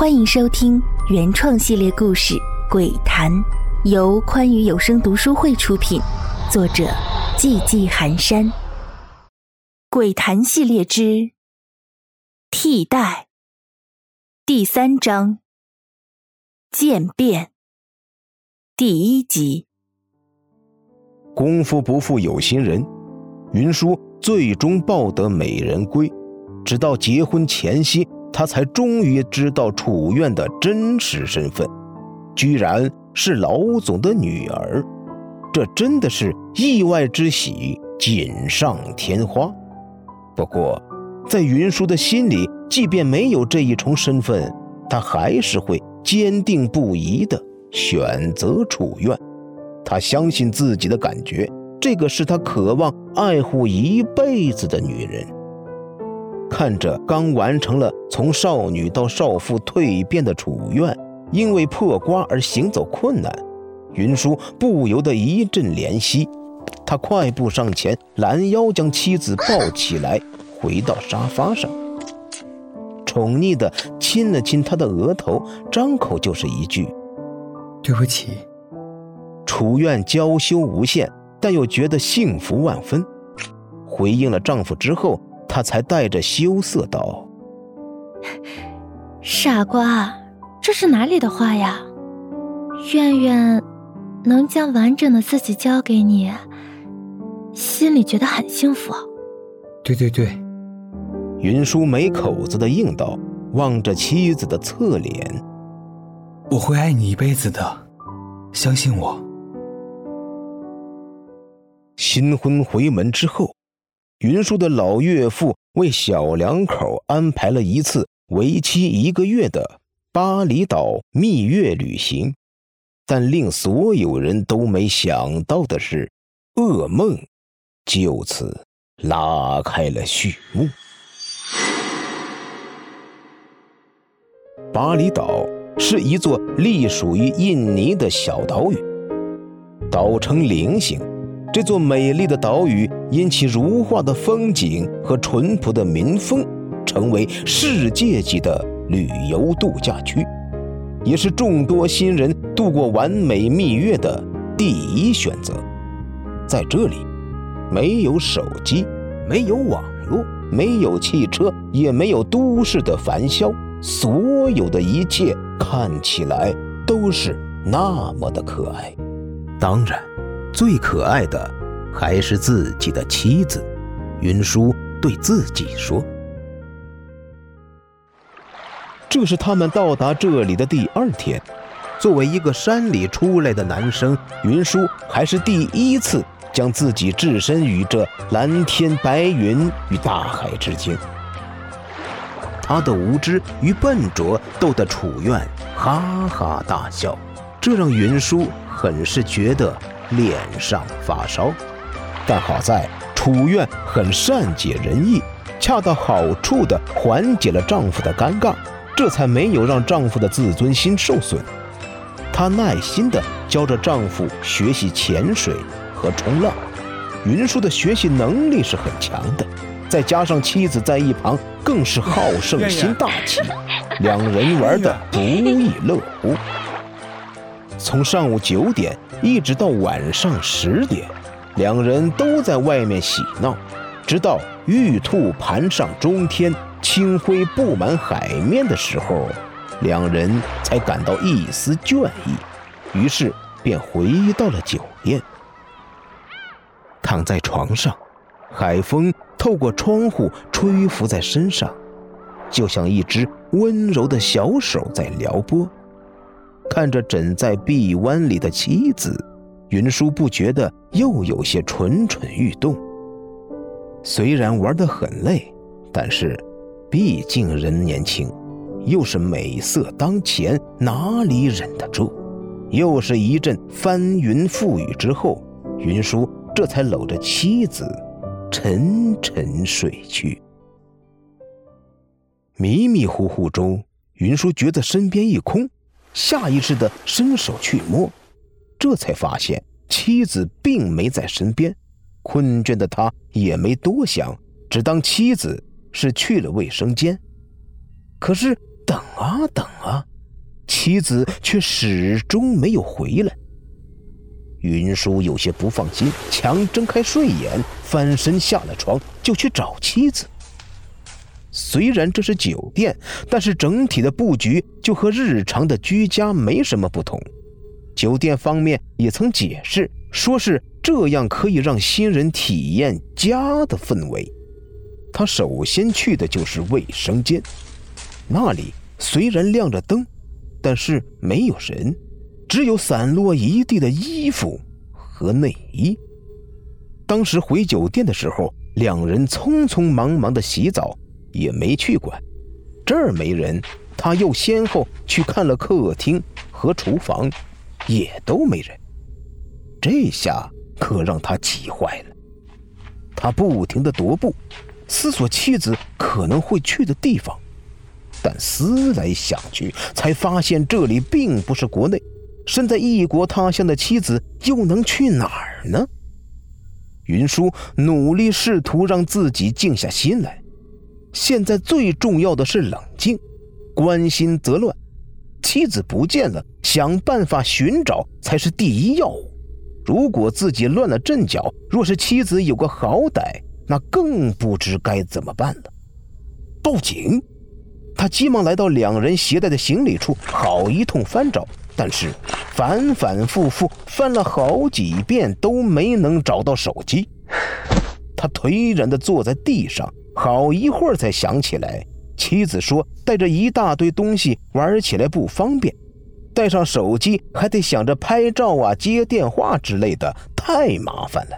欢迎收听原创系列故事《鬼谈》，由宽裕有声读书会出品，作者寂寂寒山。《鬼谈》系列之替代第三章渐变第一集。功夫不负有心人，云舒最终抱得美人归，直到结婚前夕。他才终于知道楚院的真实身份，居然是老总的女儿，这真的是意外之喜，锦上添花。不过，在云舒的心里，即便没有这一重身份，他还是会坚定不移地选择楚院。他相信自己的感觉，这个是他渴望爱护一辈子的女人。看着刚完成了从少女到少妇蜕变的楚院，因为破瓜而行走困难，云舒不由得一阵怜惜。他快步上前，拦腰将妻子抱起来，回到沙发上，宠溺地亲了亲她的额头，张口就是一句：“对不起。”楚院娇羞无限，但又觉得幸福万分。回应了丈夫之后。他才带着羞涩道：“傻瓜，这是哪里的话呀？苑苑能将完整的自己交给你，心里觉得很幸福。”对对对，云舒没口子的应道，望着妻子的侧脸：“我会爱你一辈子的，相信我。”新婚回门之后。云舒的老岳父为小两口安排了一次为期一个月的巴厘岛蜜月旅行，但令所有人都没想到的是，噩梦就此拉开了序幕。巴厘岛是一座隶属于印尼的小岛屿，岛呈菱形。这座美丽的岛屿因其如画的风景和淳朴的民风，成为世界级的旅游度假区，也是众多新人度过完美蜜月的第一选择。在这里，没有手机，没有网络，没有汽车，也没有都市的繁嚣，所有的一切看起来都是那么的可爱。当然。最可爱的还是自己的妻子，云舒对自己说：“这是他们到达这里的第二天。作为一个山里出来的男生，云舒还是第一次将自己置身于这蓝天白云与大海之间。他的无知与笨拙逗得楚院哈哈大笑，这让云舒很是觉得。”脸上发烧，但好在楚院很善解人意，恰到好处地缓解了丈夫的尴尬，这才没有让丈夫的自尊心受损。她耐心地教着丈夫学习潜水和冲浪。云舒的学习能力是很强的，再加上妻子在一旁，更是好胜心大起，两人玩得不亦乐乎。从上午九点一直到晚上十点，两人都在外面嬉闹，直到玉兔盘上中天，清辉布满海面的时候，两人才感到一丝倦意，于是便回到了酒店。躺在床上，海风透过窗户吹拂在身上，就像一只温柔的小手在撩拨。看着枕在臂弯里的妻子，云舒不觉得又有些蠢蠢欲动。虽然玩得很累，但是毕竟人年轻，又是美色当前，哪里忍得住？又是一阵翻云覆雨之后，云舒这才搂着妻子沉沉睡去。迷迷糊糊中，云舒觉得身边一空。下意识地伸手去摸，这才发现妻子并没在身边。困倦的他也没多想，只当妻子是去了卫生间。可是等啊等啊，妻子却始终没有回来。云舒有些不放心，强睁开睡眼，翻身下了床，就去找妻子。虽然这是酒店，但是整体的布局就和日常的居家没什么不同。酒店方面也曾解释，说是这样可以让新人体验家的氛围。他首先去的就是卫生间，那里虽然亮着灯，但是没有人，只有散落一地的衣服和内衣。当时回酒店的时候，两人匆匆忙忙的洗澡。也没去管，这儿没人，他又先后去看了客厅和厨房，也都没人。这下可让他急坏了。他不停的踱步，思索妻子可能会去的地方，但思来想去，才发现这里并不是国内，身在异国他乡的妻子又能去哪儿呢？云舒努力试图让自己静下心来。现在最重要的是冷静，关心则乱。妻子不见了，想办法寻找才是第一要务。如果自己乱了阵脚，若是妻子有个好歹，那更不知该怎么办了。报警！他急忙来到两人携带的行李处，好一通翻找，但是反反复复翻了好几遍都没能找到手机。他颓然地坐在地上。好一会儿才想起来，妻子说带着一大堆东西玩起来不方便，带上手机还得想着拍照啊、接电话之类的，太麻烦了。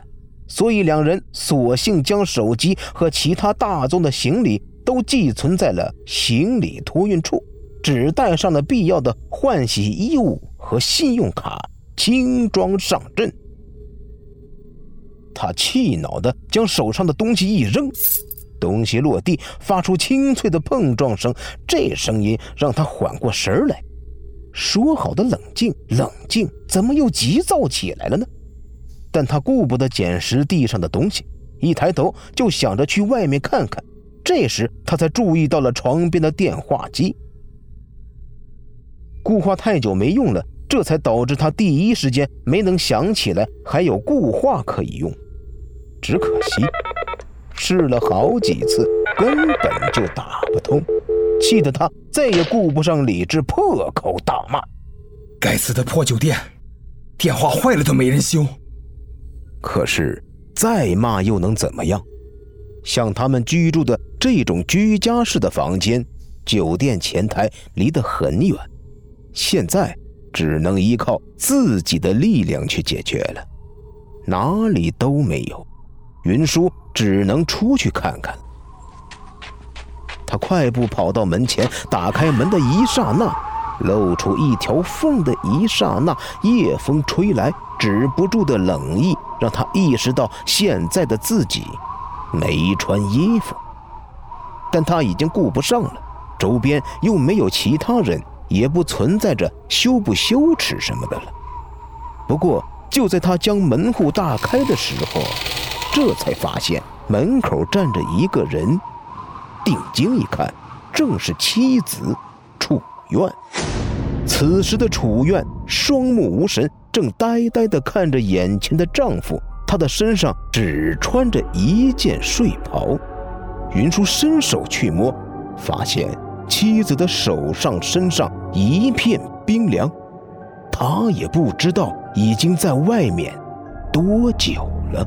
所以两人索性将手机和其他大宗的行李都寄存在了行李托运处，只带上了必要的换洗衣物和信用卡，轻装上阵。他气恼地将手上的东西一扔。东西落地，发出清脆的碰撞声，这声音让他缓过神来。说好的冷静，冷静，怎么又急躁起来了呢？但他顾不得捡拾地上的东西，一抬头就想着去外面看看。这时，他才注意到了床边的电话机，固话太久没用了，这才导致他第一时间没能想起来还有固话可以用。只可惜。试了好几次，根本就打不通，气得他再也顾不上理智，破口大骂：“该死的破酒店，电话坏了都没人修。”可是再骂又能怎么样？像他们居住的这种居家式的房间，酒店前台离得很远，现在只能依靠自己的力量去解决了，哪里都没有。云舒只能出去看看。他快步跑到门前，打开门的一刹那，露出一条缝的一刹那，夜风吹来，止不住的冷意让他意识到现在的自己没穿衣服。但他已经顾不上了，周边又没有其他人，也不存在着羞不羞耻什么的了。不过就在他将门户大开的时候，这才发现门口站着一个人，定睛一看，正是妻子楚苑。此时的楚苑双目无神，正呆呆地看着眼前的丈夫。她的身上只穿着一件睡袍。云舒伸手去摸，发现妻子的手上、身上一片冰凉。他也不知道已经在外面多久了。